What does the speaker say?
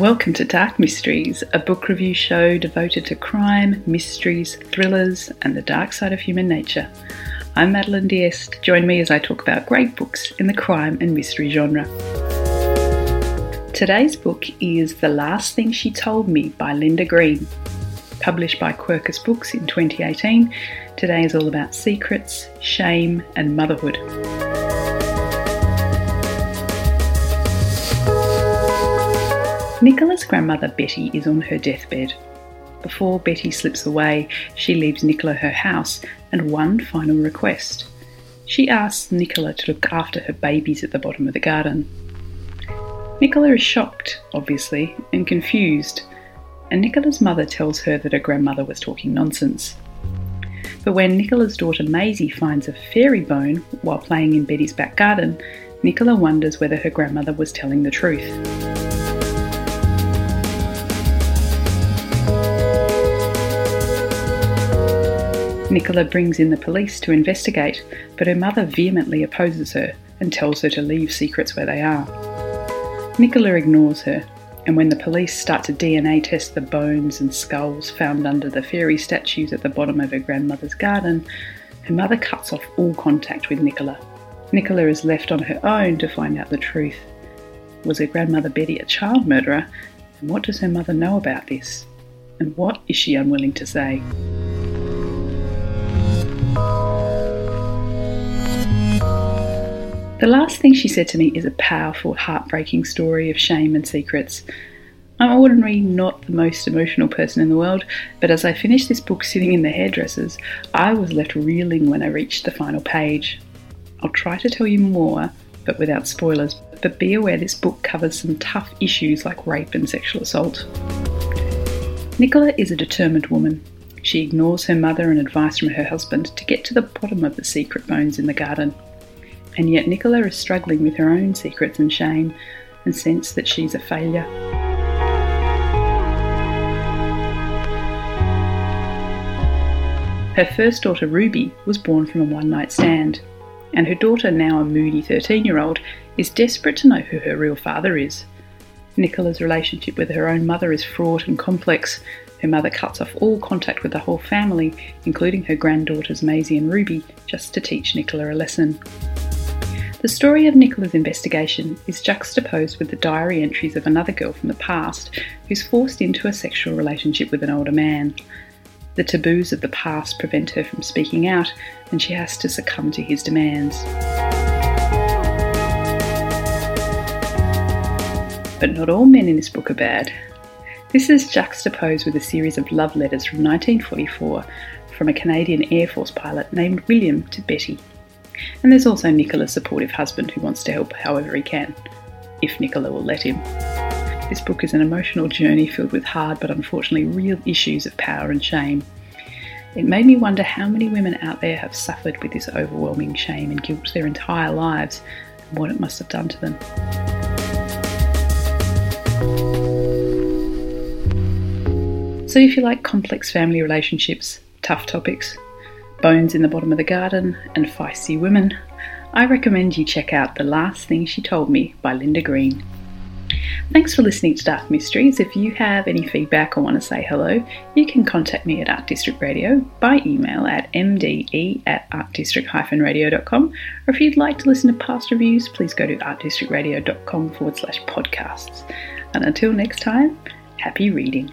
Welcome to Dark Mysteries, a book review show devoted to crime, mysteries, thrillers, and the dark side of human nature. I'm Madeline Diest. Join me as I talk about great books in the crime and mystery genre. Today's book is The Last Thing She Told Me by Linda Green. Published by Quercus Books in 2018, today is all about secrets, shame, and motherhood. Nicola's grandmother Betty is on her deathbed. Before Betty slips away, she leaves Nicola her house and one final request. She asks Nicola to look after her babies at the bottom of the garden. Nicola is shocked, obviously, and confused, and Nicola's mother tells her that her grandmother was talking nonsense. But when Nicola's daughter Maisie finds a fairy bone while playing in Betty's back garden, Nicola wonders whether her grandmother was telling the truth. Nicola brings in the police to investigate, but her mother vehemently opposes her and tells her to leave secrets where they are. Nicola ignores her, and when the police start to DNA test the bones and skulls found under the fairy statues at the bottom of her grandmother's garden, her mother cuts off all contact with Nicola. Nicola is left on her own to find out the truth. Was her grandmother Betty a child murderer? And what does her mother know about this? And what is she unwilling to say? The last thing she said to me is a powerful, heartbreaking story of shame and secrets. I'm ordinarily not the most emotional person in the world, but as I finished this book sitting in the hairdresser's, I was left reeling when I reached the final page. I'll try to tell you more, but without spoilers, but be aware this book covers some tough issues like rape and sexual assault. Nicola is a determined woman. She ignores her mother and advice from her husband to get to the bottom of the secret bones in the garden and yet Nicola is struggling with her own secrets and shame and sense that she's a failure. Her first daughter Ruby was born from a one night stand, and her daughter, now a moody 13 year old, is desperate to know who her real father is. Nicola's relationship with her own mother is fraught and complex. Her mother cuts off all contact with the whole family, including her granddaughters Maisie and Ruby, just to teach Nicola a lesson. The story of Nicola's investigation is juxtaposed with the diary entries of another girl from the past who's forced into a sexual relationship with an older man. The taboos of the past prevent her from speaking out, and she has to succumb to his demands. But not all men in this book are bad. This is juxtaposed with a series of love letters from 1944 from a Canadian Air Force pilot named William to Betty. And there's also Nicola's supportive husband who wants to help however he can, if Nicola will let him. This book is an emotional journey filled with hard but unfortunately real issues of power and shame. It made me wonder how many women out there have suffered with this overwhelming shame and guilt their entire lives and what it must have done to them. So, if you like complex family relationships, tough topics, Bones in the Bottom of the Garden, and Feisty Women, I recommend you check out The Last Thing She Told Me by Linda Green. Thanks for listening to Dark Mysteries. If you have any feedback or want to say hello, you can contact me at Art District Radio by email at mde at artdistrict-radio.com. Or if you'd like to listen to past reviews, please go to artdistrictradio.com forward slash podcasts. And until next time, happy reading.